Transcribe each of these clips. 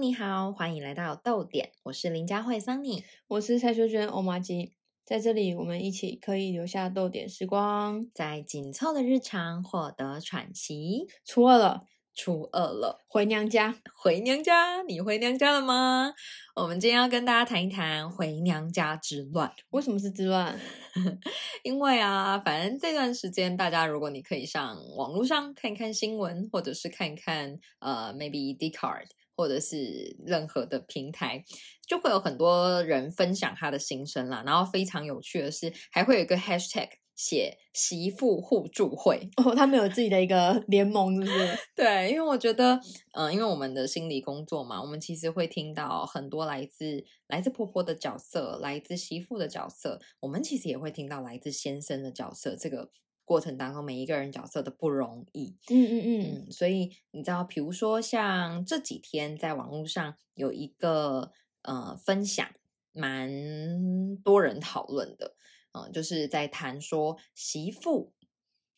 你好，欢迎来到豆点，我是林佳慧桑尼，我是蔡秀娟欧玛吉，在这里我们一起可以留下豆点时光，在紧凑的日常获得喘息。初二了，初二了，回娘家，回娘家，你回娘家了吗？我们今天要跟大家谈一谈回娘家之乱。为什么是之乱？因为啊，反正这段时间，大家如果你可以上网络上看一看新闻，或者是看一看呃，maybe d c a r d 或者是任何的平台，就会有很多人分享他的心声啦。然后非常有趣的是，还会有一个 hashtag 写媳妇互助会哦，他们有自己的一个联盟，是不是？对，因为我觉得，嗯，因为我们的心理工作嘛，我们其实会听到很多来自来自婆婆的角色，来自媳妇的角色，我们其实也会听到来自先生的角色。这个。过程当中，每一个人角色的不容易，嗯嗯嗯，所以你知道，比如说像这几天在网络上有一个呃分享，蛮多人讨论的，嗯，就是在谈说媳妇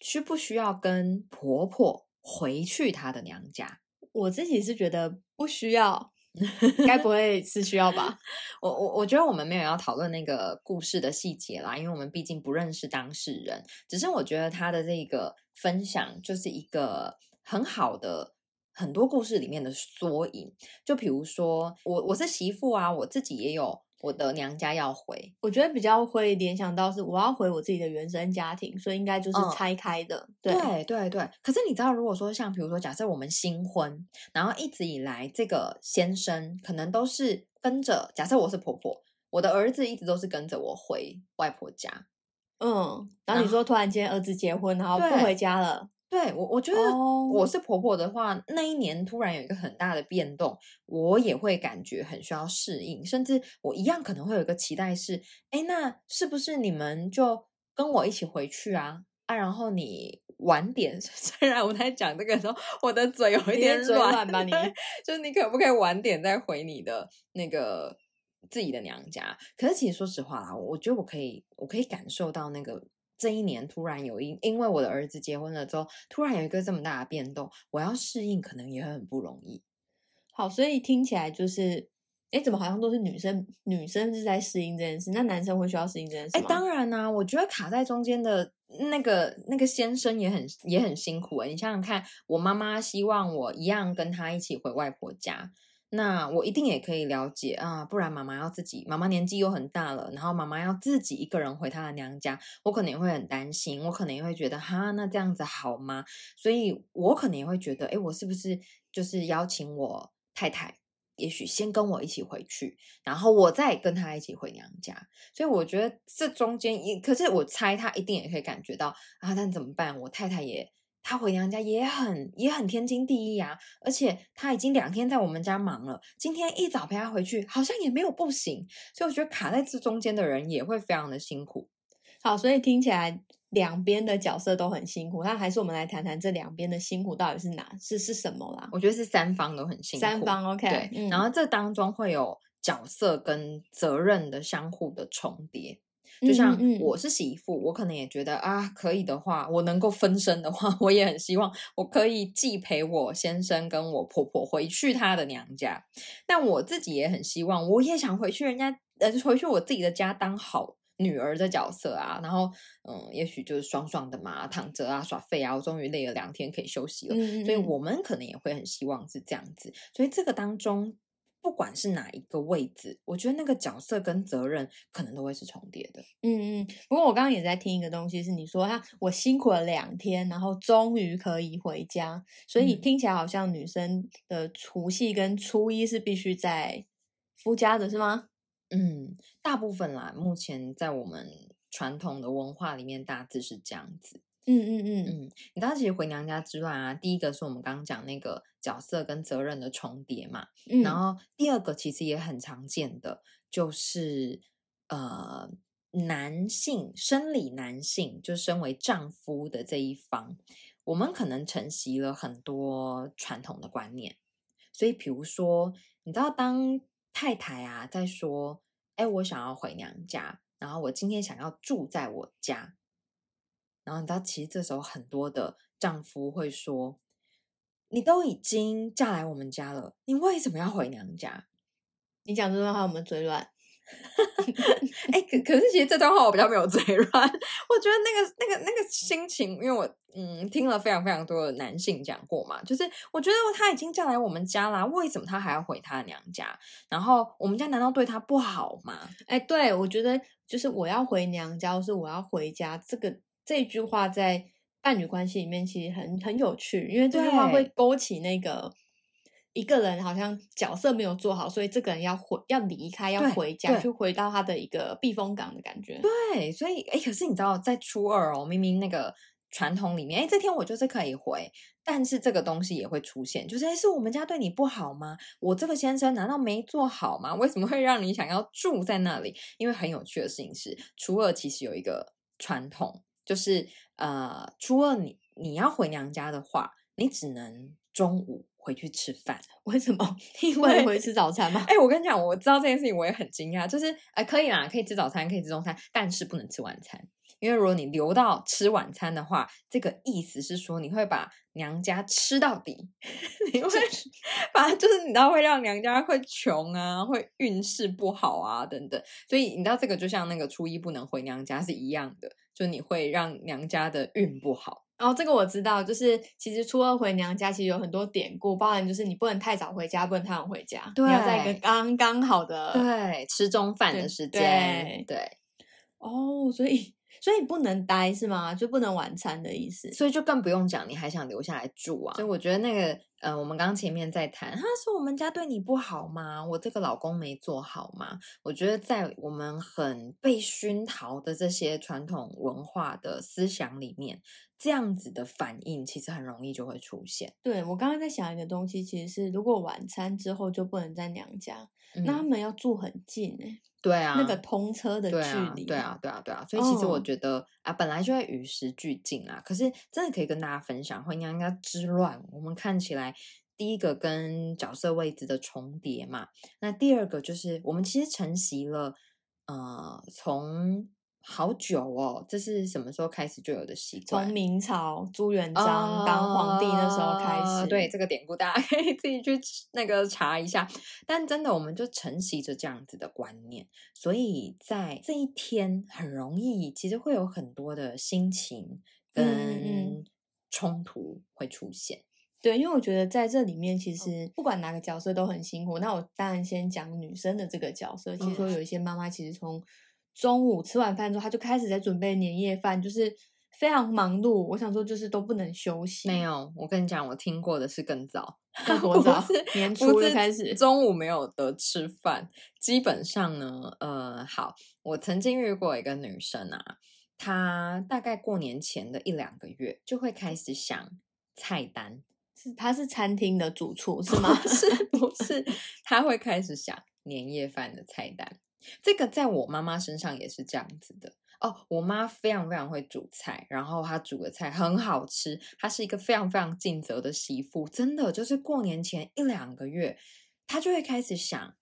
需不需要跟婆婆回去她的娘家？我自己是觉得不需要。该不 会是需要吧？我我我觉得我们没有要讨论那个故事的细节啦，因为我们毕竟不认识当事人。只是我觉得他的这个分享就是一个很好的很多故事里面的缩影。就比如说，我我是媳妇啊，我自己也有。我的娘家要回，我觉得比较会联想到是我要回我自己的原生家庭，所以应该就是拆开的。对对对。可是你知道，如果说像比如说，假设我们新婚，然后一直以来这个先生可能都是跟着，假设我是婆婆，我的儿子一直都是跟着我回外婆家。嗯，然后你说突然间儿子结婚，然后不回家了。对我，我觉得我是婆婆的话，那一年突然有一个很大的变动，我也会感觉很需要适应，甚至我一样可能会有一个期待是，哎，那是不是你们就跟我一起回去啊？啊，然后你晚点，虽然我在讲这个时候，我的嘴有一点软吧，你就是你可不可以晚点再回你的那个自己的娘家？可是其实说实话啦，我觉得我可以，我可以感受到那个。这一年突然有因，因为我的儿子结婚了之后，突然有一个这么大的变动，我要适应可能也很不容易。好，所以听起来就是，哎，怎么好像都是女生，女生是在适应这件事，那男生会需要适应这件事吗？哎，当然啊，我觉得卡在中间的那个那个先生也很也很辛苦哎，你想想看，我妈妈希望我一样跟他一起回外婆家。那我一定也可以了解啊，不然妈妈要自己，妈妈年纪又很大了，然后妈妈要自己一个人回她的娘家，我可能也会很担心，我可能也会觉得哈，那这样子好吗？所以我可能也会觉得，哎，我是不是就是邀请我太太，也许先跟我一起回去，然后我再跟她一起回娘家。所以我觉得这中间一，可是我猜她一定也可以感觉到啊，但怎么办？我太太也。他回娘家也很也很天经地义啊，而且他已经两天在我们家忙了，今天一早陪他回去，好像也没有不行。所以我觉得卡在这中间的人也会非常的辛苦。好，所以听起来两边的角色都很辛苦，那还是我们来谈谈这两边的辛苦到底是哪是是什么啦？我觉得是三方都很辛苦，三方 OK。对，然后这当中会有角色跟责任的相互的重叠。就像我是媳妇，我可能也觉得啊，可以的话，我能够分身的话，我也很希望我可以既陪我先生跟我婆婆回去他的娘家，但我自己也很希望，我也想回去人家呃，回去我自己的家当好女儿的角色啊。然后嗯，也许就是爽爽的嘛，躺着啊，耍废啊，我终于累了两天可以休息了。所以我们可能也会很希望是这样子。所以这个当中。不管是哪一个位置，我觉得那个角色跟责任可能都会是重叠的。嗯嗯。不过我刚刚也在听一个东西，是你说他我辛苦了两天，然后终于可以回家，所以听起来好像女生的除夕跟初一是必须在夫家的是吗？嗯，大部分啦，目前在我们传统的文化里面，大致是这样子。嗯嗯嗯。嗯，你知道其实回娘家之外啊，第一个是我们刚刚讲那个角色跟责任的重叠嘛，然后第二个其实也很常见的，就是呃男性生理男性就身为丈夫的这一方，我们可能承袭了很多传统的观念，所以比如说你知道当太太啊在说，哎我想要回娘家，然后我今天想要住在我家。然后你知道，其实这时候很多的丈夫会说：“你都已经嫁来我们家了，你为什么要回娘家？你讲这段话，我们嘴软。哎，可可是其实这段话我比较没有嘴软，我觉得那个那个那个心情，因为我嗯听了非常非常多的男性讲过嘛，就是我觉得他已经嫁来我们家啦，为什么他还要回他娘家？然后我们家难道对他不好吗？哎，对我觉得就是我要回娘家，或是我要回家，这个这句话在伴侣关系里面其实很很有趣，因为这句话会勾起那个。一个人好像角色没有做好，所以这个人要回要离开，要回家，去回到他的一个避风港的感觉。对，所以哎，可是你知道，在初二哦，明明那个传统里面，哎，这天我就是可以回，但是这个东西也会出现，就是哎，是我们家对你不好吗？我这个先生难道没做好吗？为什么会让你想要住在那里？因为很有趣的事情是，初二其实有一个传统，就是呃，初二你你要回娘家的话，你只能中午。回去吃饭？为什么？因为回去吃早餐吗？哎，我跟你讲，我知道这件事情，我也很惊讶。就是，哎，可以啦，可以吃早餐，可以吃中餐，但是不能吃晚餐。因为如果你留到吃晚餐的话，这个意思是说你会把娘家吃到底，你会 把就是你知道会让娘家会穷啊，会运势不好啊等等。所以你知道这个就像那个初一不能回娘家是一样的，就你会让娘家的运不好。然后这个我知道，就是其实初二回娘家其实有很多典故，包含就是你不能太早回家，不能太晚回家，你要在一个刚刚好的对吃中饭的时间。对，哦，所以所以不能待是吗？就不能晚餐的意思？所以就更不用讲，你还想留下来住啊？所以我觉得那个。呃，我们刚前面在谈，他说我们家对你不好吗？我这个老公没做好吗？我觉得在我们很被熏陶的这些传统文化的思想里面，这样子的反应其实很容易就会出现。对我刚刚在想一个东西，其实是如果晚餐之后就不能在娘家，那他们要住很近哎。对啊，那个通车的距离，对啊，对啊，对啊，所以其实我觉得啊，本来就会与时俱进啊。可是真的可以跟大家分享，婚姻应该之乱，我们看起来第一个跟角色位置的重叠嘛，那第二个就是我们其实承袭了，呃，从。好久哦，这是什么时候开始就有的习惯？从明朝朱元璋当皇帝那时候开始。对这个典故，大家 可以自己去那个查一下。但真的，我们就承袭着这样子的观念，所以在这一天很容易，其实会有很多的心情跟冲突会出现。对，因为我觉得在这里面，其实不管哪个角色都很辛苦。那我当然先讲女生的这个角色。其实说有一些妈妈，其实从中午吃完饭之后，他就开始在准备年夜饭，就是非常忙碌。我想说，就是都不能休息。没有，我跟你讲，我听过的是更早，多早？年初就开始，中午没有得吃饭。基本上呢，呃，好，我曾经遇过一个女生啊，她大概过年前的一两个月就会开始想菜单。是，她是餐厅的主厨是吗？是不是？她会开始想年夜饭的菜单。这个在我妈妈身上也是这样子的哦。我妈非常非常会煮菜，然后她煮的菜很好吃。她是一个非常非常尽责的媳妇，真的就是过年前一两个月，她就会开始想，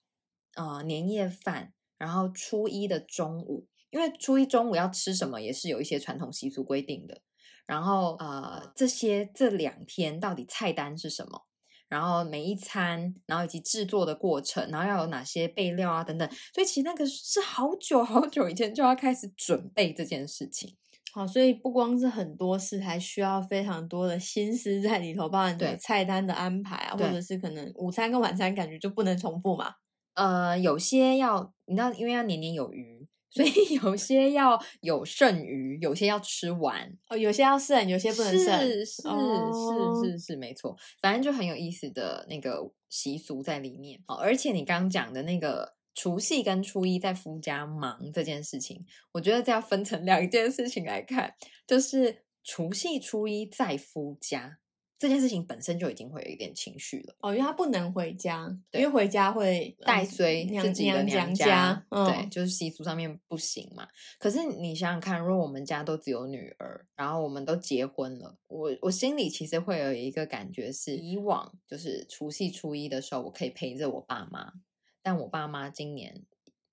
呃，年夜饭，然后初一的中午，因为初一中午要吃什么也是有一些传统习俗规定的。然后呃，这些这两天到底菜单是什么？然后每一餐，然后以及制作的过程，然后要有哪些备料啊等等，所以其实那个是好久好久以前就要开始准备这件事情。好，所以不光是很多事，还需要非常多的心思在里头，包含对菜单的安排啊，或者是可能午餐跟晚餐感觉就不能重复嘛。呃，有些要你知道，因为要年年有余。所以 有些要有剩余，有些要吃完哦，有些要剩，有些不能剩，是是是是是没错，反正就很有意思的那个习俗在里面哦。而且你刚讲的那个除夕跟初一在夫家忙这件事情，我觉得这要分成两件事情来看，就是除夕初一在夫家。这件事情本身就已经会有一点情绪了。哦，因为他不能回家，因为回家会带随自己的娘家，对，就是习俗上面不行嘛。可是你想想看，如果我们家都只有女儿，然后我们都结婚了，我我心里其实会有一个感觉是，以往就是除夕初一的时候，我可以陪着我爸妈，但我爸妈今年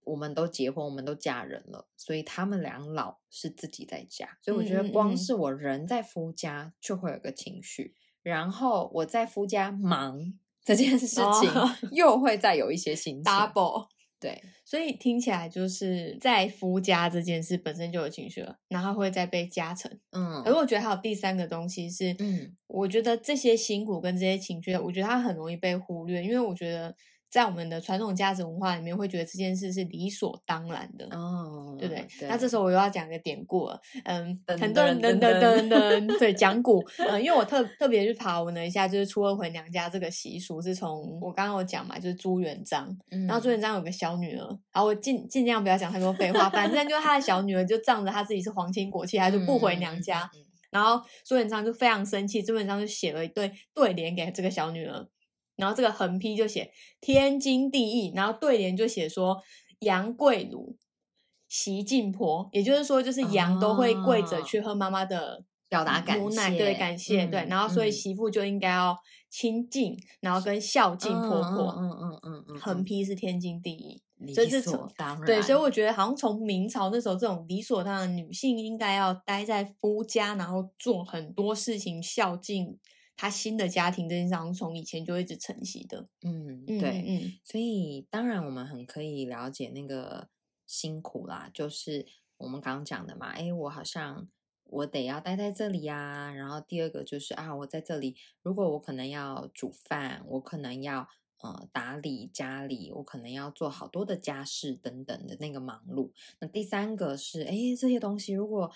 我们都结婚，我们都嫁人了，所以他们两老是自己在家，所以我觉得光是我人在夫家就会有个情绪。然后我在夫家忙这件事情，哦又会再有一些心情。double。对，所以听起来就是在夫家这件事本身就有情绪了，然后会再被加成。嗯而我觉得还有第三个东西是，嗯我觉得这些辛苦跟这些情绪，我觉得它很容易被忽略，因为我觉得在我们的传统价值文化里面，会觉得这件事是理所当然的。哦，对不对？那这时候我又要讲个典故了，嗯，很多人噔噔噔噔噔噔，对，讲古，嗯，因为我特特别去爬文了一下，就是初二回娘家这个习俗是从我刚刚有讲嘛，就是朱元璋，嗯，然后朱元璋有个小女儿，然后我尽尽量不要讲太多废话，反正就是他的小女儿就仗着他自己是皇亲国戚，他就不回娘家，然后朱元璋就非常生气，朱元璋就写了一对对联给这个小女儿，然后这个横批就写天经地义，然后对联就写说杨贵乳，习敬婆，也就是说就是羊都会跪着哦去喝妈妈的。表达感母奶谢对感谢、对，嗯然后所以嗯媳妇就应该要亲近，然后跟孝敬婆婆。嗯嗯嗯嗯，横批是天经地义，理所当然，对，所以我觉得好像从明朝那时候，这种理所当然，女性应该要待在夫家，然后做很多事情，孝敬她新的家庭这件事，从以前就一直承袭的。嗯嗯，对，所以当然我们很可以了解那个辛苦啦，就是我们刚刚讲的嘛，哎，我好像我得要待在这里呀、然后第二个就是啊，我在这里，如果我可能要煮饭，我可能要呃打理家里，我可能要做好多的家事等等的那个忙碌。那第三个是，哎，这些东西如果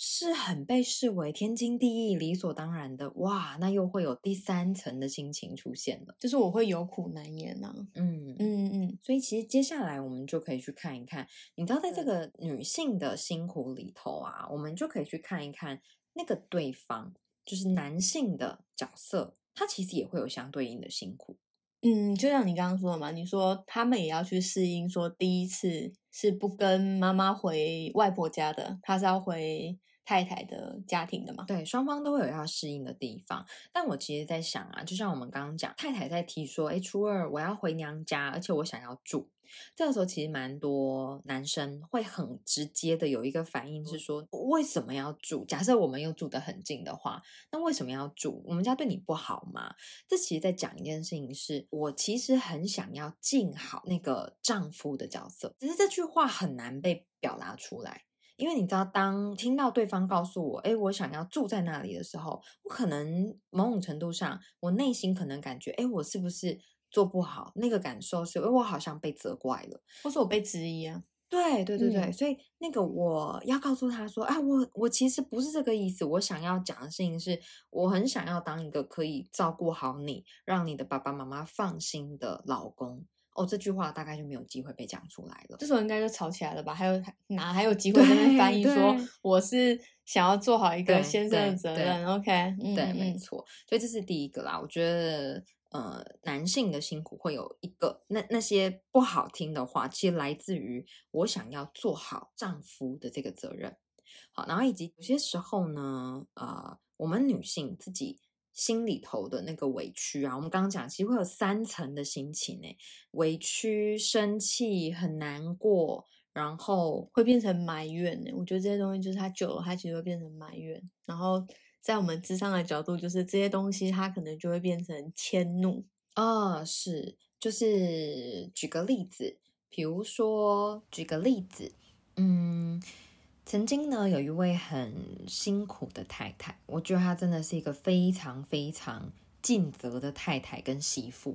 是很被视为天经地义、理所当然的，哇，那又会有第三层的心情出现了。就是我会有苦难言呐、嗯嗯嗯所以其实接下来我们就可以去看一看，你知道，在这嗯个女性的辛苦里头啊，我们就可以去看一看那个对方，就是男性的角色，他其实也会有相对应的辛苦。嗯，就像你刚刚说的嘛，你说他们也要去适应，说第一次是不跟妈妈回外婆家的，他是要回太太的家庭的嘛。对，双方都会有要适应的地方。但我其实在想啊，就像我们刚刚讲，太太在提说，哎，初二我要回娘家，而且我想要住。这个时候其实蛮多男生会很直接的有一个反应是说，为什么要住？假设我们又住得很近的话，那为什么要住？我们家对你不好吗？这其实在讲一件事情是，我其实很想要尽好那个丈夫的角色，只是这句话很难被表达出来。因为你知道，当听到对方告诉我，哎，我想要住在那里的时候，我可能某种程度上，我内心可能感觉，哎，我是不是做不好？那个感受是，哎，我好像被责怪了。或是我被质疑啊，对对对对，嗯所以那个我要告诉他说，啊，我我其实不是这个意思，我想要讲的事情是，我很想要当一个可以照顾好你，让你的爸爸妈妈放心的老公。哦，这句话大概就没有机会被讲出来了。这时候应该就吵起来了吧？还有哪还有机会在那边翻译对说我是想要做好一个先生的责任？OK，嗯对，没错，所以这是第一个啦。我觉得，呃，男性的辛苦会有一个那那些不好听的话，其实来自于我想要做好丈夫的这个责任。好，然后以及有些时候呢，呃，我们女性自己心里头的那个委屈啊，我们刚刚讲，其实会有三层的心情诶，委屈、生气、很难过，然后会变成埋怨呢。我觉得这些东西就是它久了，它其实会变成埋怨。然后在我们智商的角度，就是这些东西它可能就会变成迁怒。啊，是，就是举个例子，比如说举个例子，嗯，曾经呢有一位很辛苦的太太，我觉得她真的是一个非常非常尽责的太太跟媳妇，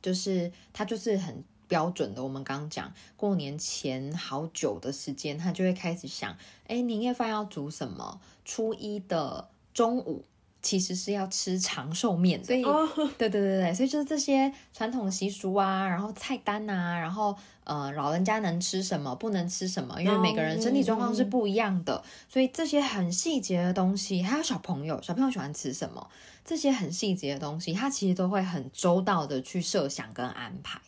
就是她就是很标准的。我们刚刚讲过年前好久的时间，她就会开始想，哎，年夜饭要煮什么？初一的中午。其实是要吃长寿面的，所以哦，对对对对，所以就是这些传统习俗啊，然后菜单啊，然后呃老人家能吃什么，不能吃什么，因为每个人身体状况是不一样的，所以这些很细节的东西，还有小朋友，小朋友喜欢吃什么，这些很细节的东西，他其实都会很周到的去设想跟安排。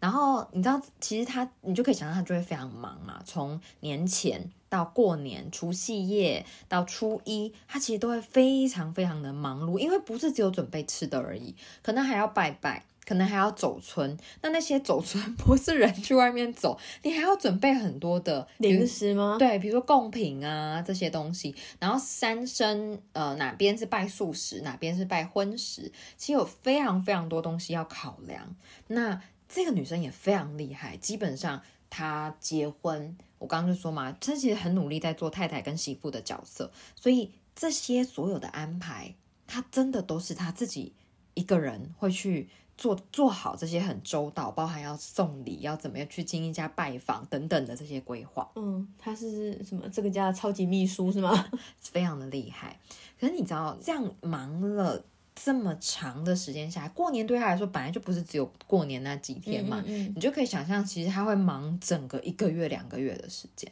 然后你知道，其实他你就可以想象他就会非常忙嘛，从年前到过年、除夕夜到初一，他其实都会非常非常的忙碌，因为不是只有准备吃的而已，可能还要拜拜，可能还要走村。那那些走村 不是人去外面走，你还要准备很多的零食吗？对，比如说贡品啊这些东西。然后三生呃哪边是拜素食，哪边是拜荤食，其实有非常非常多东西要考量。那这个女生也非常厉害，基本上她结婚，我刚刚就说嘛，她其实很努力在做太太跟媳妇的角色，所以这些所有的安排，她真的都是她自己一个人会去做做好这些很周到，包含要送礼，要怎么样去经一家拜访等等的这些规划。嗯，他是什么这个家的超级秘书是吗？非常的厉害。可是你知道，这样忙了。这么长的时间下来，过年对他来说本来就不是只有过年那几天嘛，你就可以想象，其实他会忙整个一个月、两个月的时间。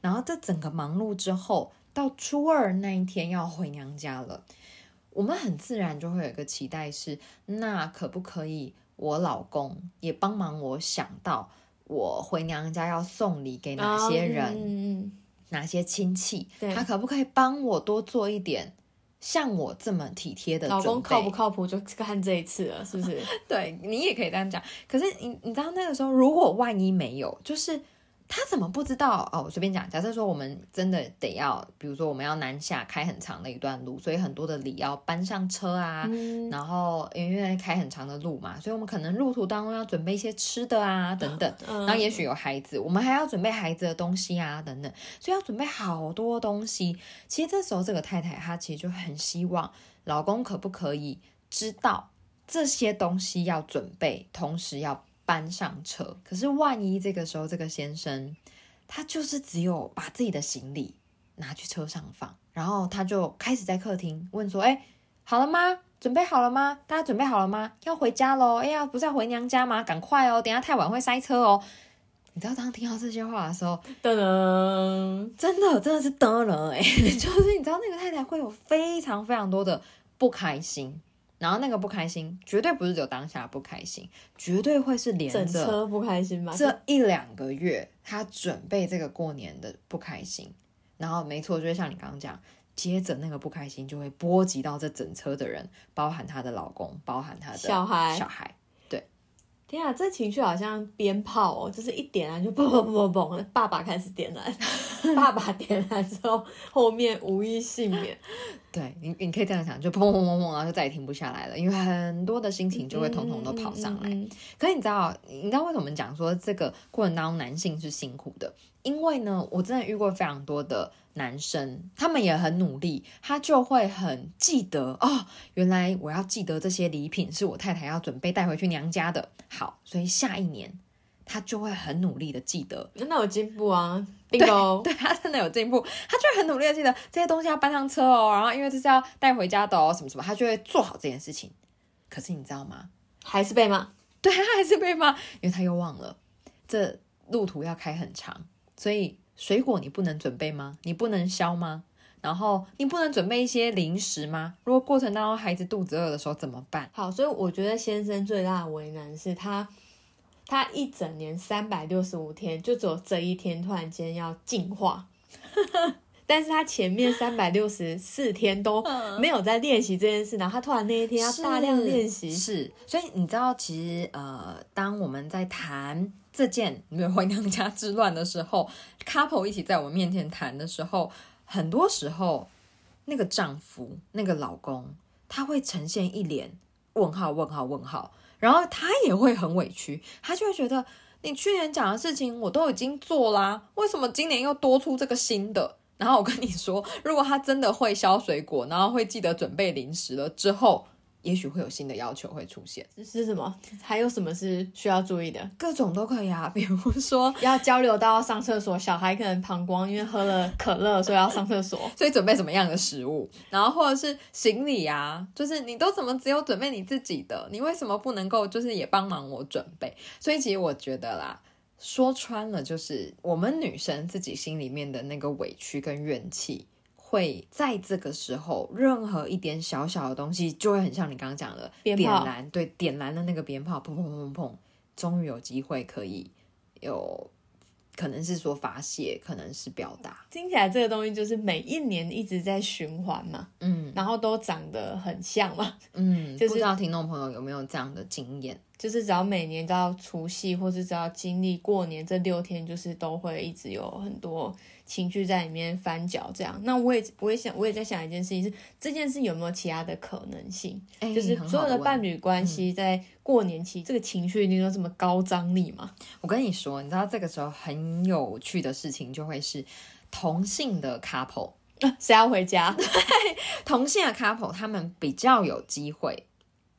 然后这整个忙碌之后，到初二那一天要回娘家了，我们很自然就会有一个期待是：那可不可以我老公也帮忙我想到我回娘家要送礼给哪些人，哪些亲戚，他可不可以帮我多做一点？像我这么体贴的老公靠不靠谱，就看这一次了，是不是？对你也可以这样讲。可是你你知道那个时候，如果万一没有，就是。他怎么不知道哦？我随便讲，假设说我们真的得要，比如说我们要南下开很长的一段路，所以很多的礼要搬上车啊。然后因为开很长的路嘛，所以我们可能路途当中要准备一些吃的啊，等等。然后也许有孩子，我们还要准备孩子的东西啊，等等。所以要准备好多东西。其实这时候这个太太她其实就很希望老公可不可以知道这些东西要准备，同时要。搬上车，可是万一这个时候这个先生，他就是只有把自己的行李拿去车上放，然后他就开始在客厅问说：“哎，好了吗？准备好了吗？大家准备好了吗？要回家喽！哎呀，不是要回娘家吗？赶快哦，等下太晚会塞车哦。”你知道当听到这些话的时候，噔噔，真的真的是噔噔哎，就是你知道那个太太会有非常非常多的不开心。然后那个不开心，绝对不是只有当下不开心，绝对会是连着车不开心吧？这一两个月，他准备这个过年的不开心，然后没错，就是像你刚刚讲，接着那个不开心就会波及到这整车的人，包含她的老公，包含她的小孩，小孩。天啊，这情绪好像鞭炮哦，就是一点燃就 嘣嘣嘣嘣，爸爸开始点燃，爸爸点燃之后，后面无一幸免。对你，你可以这样想，就砰砰砰砰，然后就再也停不下来了，因为很多的心情就会统统都跑上来。可是你知道，你知道为什么讲说这个过程当中男性是辛苦的？因为呢，我真的遇过非常多的男生，他们也很努力，他就会很记得哦，原来我要记得这些礼品是我太太要准备带回去娘家的。好，所以下一年他就会很努力的记得，真的有进步啊！对，对他真的有进步，他就会很努力的记得这些东西要搬上车哦，然后因为这是要带回家的哦，什么什么，他就会做好这件事情。可是你知道吗？还是被骂，对他还是被骂，因为他又忘了这路途要开很长。所以水果你不能准备吗？你不能削吗？然后你不能准备一些零食吗？如果过程当中孩子肚子饿的时候怎么办？好，所以我觉得先生最大的为难是他，他一整年三百六十五天就只有这一天突然间要进化，但是他前面三百六十四天都没有在练习这件事，然后他突然那一天要大量练习，是，所以你知道其实呃，当我们在谈。这件没有回娘家之乱的时候，couple 一起在我面前谈的时候，很多时候那个丈夫、那个老公，他会呈现一脸问号、问号、问号，然后他也会很委屈，他就会觉得你去年讲的事情我都已经做啦，为什么今年又多出这个新的？然后我跟你说，如果他真的会削水果，然后会记得准备零食了之后。也许会有新的要求会出现，是什么？还有什么是需要注意的？各种都可以啊，比如说 要交流到上厕所，小孩可能膀胱因为喝了可乐，所以要上厕所，所以准备什么样的食物？然后或者是行李啊，就是你都怎么只有准备你自己的？你为什么不能够就是也帮忙我准备？所以其实我觉得啦，说穿了就是我们女生自己心里面的那个委屈跟怨气。会在这个时候，任何一点小小的东西，就会很像你刚刚讲的点燃，对，点燃的那个鞭炮，砰砰砰砰砰，终于有机会可以有，可能是说发泄，可能是表达。听起来这个东西就是每一年一直在循环嘛，嗯，然后都长得很像嘛，嗯，就是不知道听众朋友有没有这样的经验？就是只要每年都要除夕，或是只要经历过年这六天，就是都会一直有很多情绪在里面翻搅。这样，那我也我也想，我也在想一件事情是，这件事有没有其他的可能性？就是所有的伴侣关系在过年期，这个情绪一定都这么高张力吗？我跟你说，你知道这个时候很有趣的事情就会是同性的 couple，谁要回家？对，同性的 couple 他们比较有机会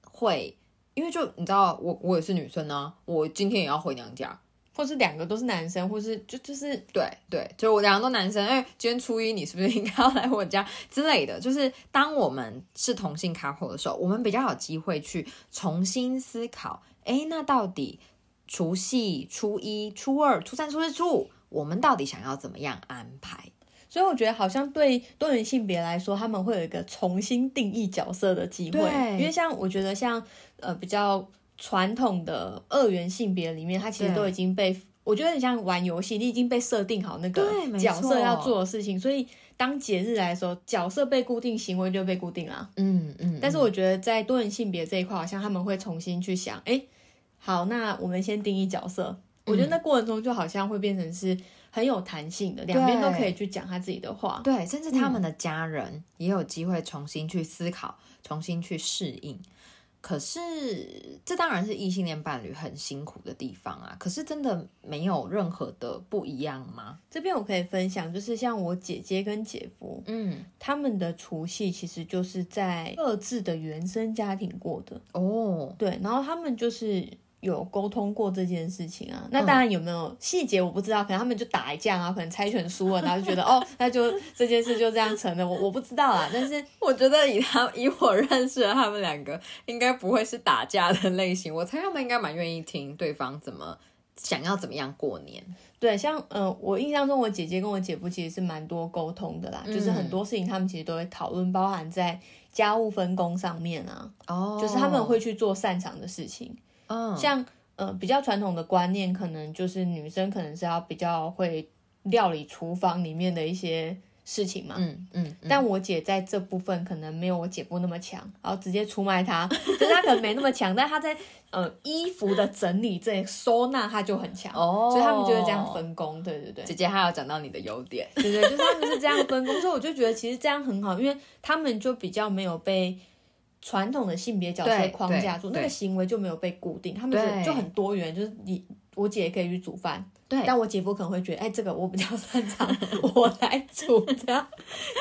会。因为就你知道，我我也是女生呢，我今天也要回娘家，或是两个都是男生，或是就就是对对，就我两个都男生，哎，今天初一你是不是应该要来我家之类的？就是当我们是同性 couple 的时候，我们比较有机会去重新思考，哎，那到底除夕、初一、初二、初三、初四、初五，我们到底想要怎么样安排？所以我觉得好像对多元性别来说，他们会有一个重新定义角色的机会。因为像我觉得像呃比较传统的二元性别里面，它其实都已经被我觉得很像玩游戏，你已经被设定好那个角色要做的事情。所以当节日来的时候，角色被固定，行为就被固定了。嗯嗯。但是我觉得在多元性别这一块，好像他们会重新去想，哎，好，那我们先定义角色。我觉得那过程中就好像会变成是。很有弹性的，两边都可以去讲他自己的话，对，甚至他们的家人也有机会重新去思考，重新去适应。可是，这当然是异性恋伴侣很辛苦的地方啊。可是，真的没有任何的不一样吗？这边我可以分享，就是像我姐姐跟姐夫，嗯，他们的除夕其实就是在各自的原生家庭过的哦。对，然后他们就是。有沟通过这件事情啊？那当然有没有细节我不知道，可能他们就打一架啊，可能猜拳输了，然后就觉得 哦，那就这件事就这样成了。我我不知道啊，但是 我觉得以他 以我认识的他们两个，应该不会是打架的类型。我猜他们应该蛮愿意听对方怎么想要怎么样过年。对，像嗯，我印象中我姐姐跟我姐夫其实是蛮多沟通的啦，就是很多事情他们其实都会讨论，包含在家务分工上面啊，哦，就是他们会去做擅长的事情。嗯，像呃比较传统的观念，可能就是女生可能是要比较会料理厨房里面的一些事情嘛。嗯嗯。但我姐在这部分可能没有我姐夫那么强，然后直接出卖她。就是她可能没那么强，但她在呃衣服的整理这收纳，她就很强。哦。所以他们就是这样分工，对对对。姐姐还要讲到你的优点，对对，就是他们是这样分工，所以我就觉得其实这样很好，因为他们就比较没有被。传统的性别角色框架住，那个行为就没有被固定，他们就就很多元，就是你我姐可以去煮饭，对，但我姐夫可能会觉得，哎，这个我比较擅长，我来煮，这样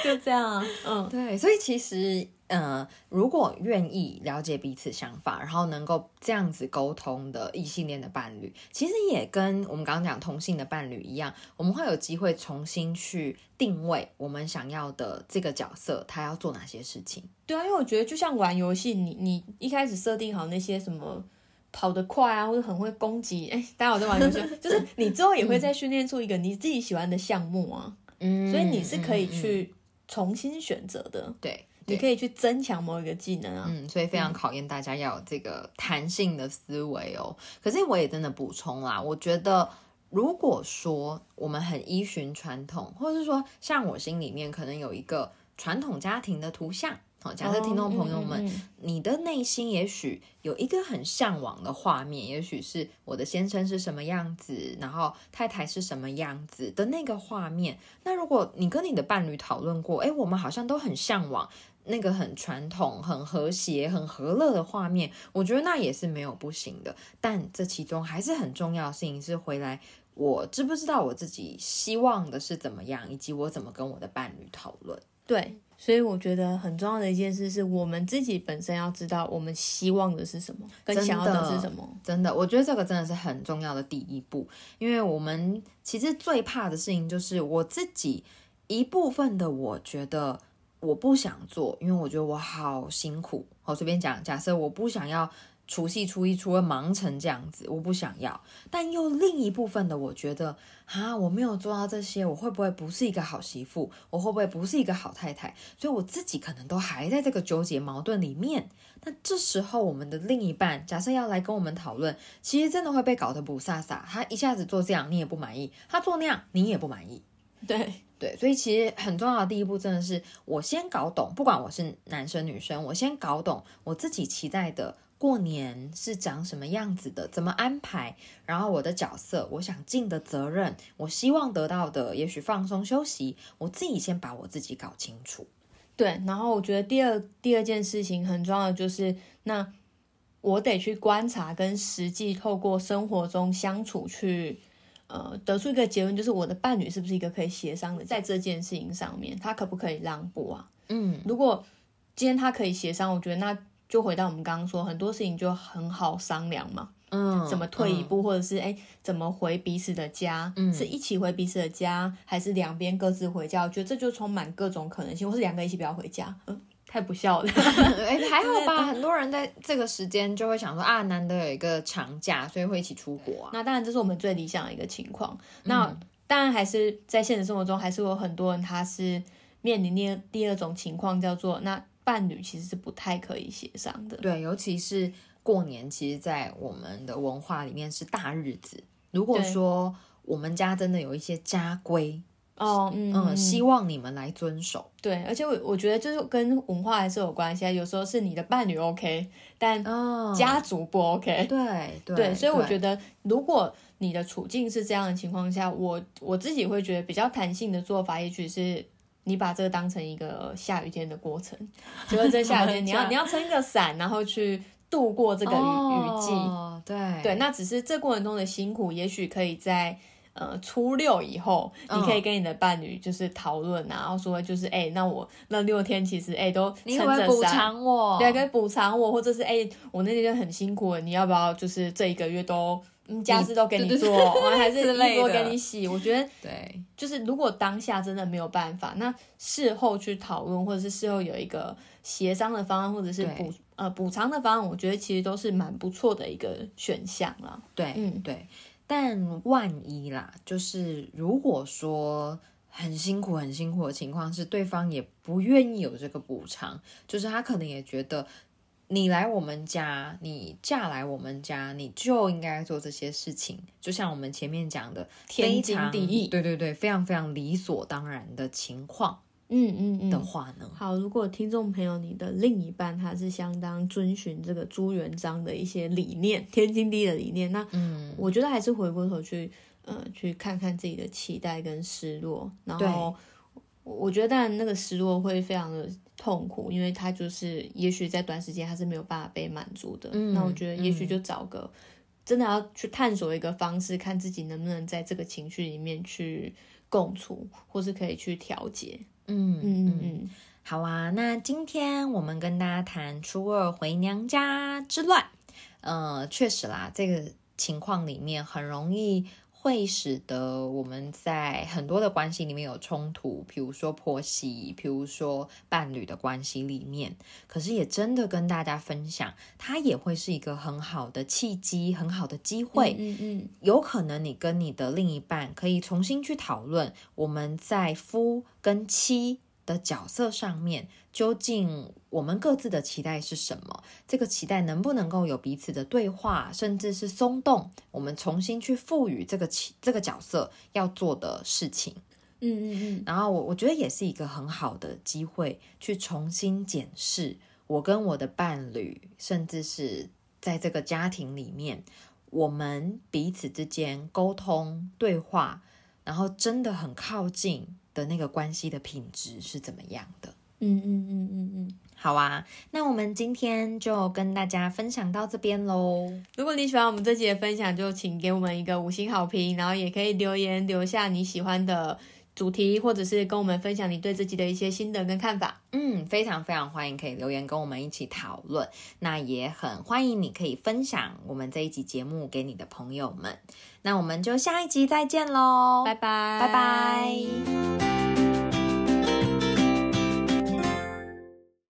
就这样，嗯，对，所以其实。嗯，如果愿意了解彼此想法，然后能够这样子沟通的异性恋的伴侣，其实也跟我们刚刚讲同性的伴侣一样，我们会有机会重新去定位我们想要的这个角色，他要做哪些事情。对啊，因为我觉得就像玩游戏，你你一开始设定好那些什么跑得快啊，或者很会攻击，哎，大家有在玩游戏，就是你之后也会再训练出一个你自己喜欢的项目啊，嗯，所以你是可以去重新选择的，对。你可以去增强某一个技能啊，嗯，所以非常考验大家要有这个弹性的思维哦。可是我也真的补充啦，我觉得如果说我们很依循传统，或者是说像我心里面可能有一个传统家庭的图像。假设听众朋友们，你的内心也许有一个很向往的画面，也许是我的先生是什么样子，然后太太是什么样子的那个画面。那如果你跟你的伴侣讨论过，哎，我们好像都很向往那个很传统、很和谐、很和乐的画面，我觉得那也是没有不行的。但这其中还是很重要的事情是回来，我知不知道我自己希望的是怎么样，以及我怎么跟我的伴侣讨论。对。所以我觉得很重要的一件事是我们自己本身要知道我们希望的是什么，跟想要的是什么。真的，我觉得这个真的是很重要的第一步，因为我们其实最怕的事情就是我自己一部分的，我觉得我不想做，因为我觉得我好辛苦。我随便讲，假设我不想要。除夕、初一、初二忙成这样子，我不想要。但又另一部分的，我觉得啊，我没有做到这些，我会不会不是一个好媳妇？我会不会不是一个好太太？所以我自己可能都还在这个纠结矛盾里面。那这时候，我们的另一半假设要来跟我们讨论，其实真的会被搞得不飒飒。他一下子做这样，你也不满意；他做那样，你也不满意。对对，所以其实很重要的第一步，真的是我先搞懂，不管我是男生女生，我先搞懂我自己期待的。过年是长什么样子的，怎么安排，然后我的角色，我想尽的责任，我希望得到的，也许放松休息，我自己先把我自己搞清楚。对，然后我觉得第二第二件事情很重要的就是，那我得去观察跟实际透过生活中相处去，呃，得出一个结论，就是我的伴侣是不是一个可以协商的，在这件事情上面，他可不可以让步啊？嗯，如果今天他可以协商，我觉得那就回到我们刚刚说，很多事情就很好商量嘛。嗯，怎么退一步，或者是哎怎么回彼此的家，嗯是一起回彼此的家，还是两边各自回家？我觉得这就充满各种可能性，或是两个一起不要回家，嗯，太不孝了。嗯？哎，还好吧。很多人在这个时间就会想说啊，难得有一个长假，所以会一起出国啊。那当然，这是我们最理想的一个情况。那当然还是在现实生活中，还是有很多人他是面临第二第二种情况，叫做那伴侣其实是不太可以协商的。对，尤其是过年，其实，在我们的文化里面是大日子。如果对说我们家真的有一些家规，哦，嗯嗯，希望你们来遵守。对，而且我我觉得就是跟文化还是有关系啊。有时候是你的伴侣 OK，但哦，家族不 OK。对对对，所以我觉得，得，如果你的处境是这样的情况下，我我自己会觉得比较弹性的做法，也许是你把这个当成一个下雨天的过程，就是这下雨天 你要你要撑一个伞，然后去度过这个雨、雨季。哦，对对，那只是这过程中的辛苦，也许可以在呃初六以后，你可以跟你的伴侣就是讨论啊，然后说就是哎、那我那六天其实哎、都你可不可以补撑着伞。偿我？对，可以补偿我，或者是哎、我那天就很辛苦了，你要不要就是这一个月都嗯家事都给你做，然后还是衣服都给你洗？我觉得对就是如果当下真的没有办法，那事后去讨论，或者是事后有一个协商的方案，或者是对补呃补偿的方案，我觉得其实都是蛮不错的一个选项了。对，嗯对。但万一啦，就是如果说很辛苦、很辛苦的情况是，对方也不愿意有这个补偿，就是他可能也觉得你来我们家，你嫁来我们家，你就应该做这些事情，就像我们前面讲的，天经地义对对对，非常非常理所当然的情况嗯嗯嗯的嗯。话呢，好，如果听众朋友你的另一半他是相当遵循这个朱元璋的一些理念，天经地义的理念，那嗯，我觉得还是回过头去，呃，去看看自己的期待跟失落，然对后我我觉得当然那个失落会非常的痛苦，因为他就是也许在短时间他是没有办法被满足的。嗯那我觉得也许就找个、真的要去探索一个方式，看自己能不能在这个情绪里面去共处，或是可以去调节。嗯嗯嗯嗯，好啊，那今天我们跟大家谈初二回娘家之乱。呃，确实啦，这个情况里面很容易会使得我们在很多的关系里面有冲突，比如说婆媳，比如说伴侣的关系里面。可是也真的跟大家分享，它也会是一个很好的契机，很好的机会。嗯嗯有可能你跟你的另一半可以重新去讨论，我们在夫跟妻的角色上面，究竟我们各自的期待是什么？这个期待能不能够有彼此的对话，甚至是松动？我们重新去赋予这个期这个角色要做的事情。嗯嗯嗯然后我我觉得也是一个很好的机会，去重新检视我跟我的伴侣，甚至是在这个家庭里面，我们彼此之间沟通对话，然后真的很靠近的那个关系的品质是怎么样的。嗯嗯嗯嗯嗯。好啊，那我们今天就跟大家分享到这边喽。如果你喜欢我们这期的分享，就请给我们一个五星好评，然后也可以留言留下你喜欢的主题，或者是跟我们分享你对自己的一些心得跟看法。嗯，非常非常欢迎可以留言跟我们一起讨论。那也很欢迎你可以分享我们这一集节目给你的朋友们。那我们就下一集再见喽，拜拜，拜拜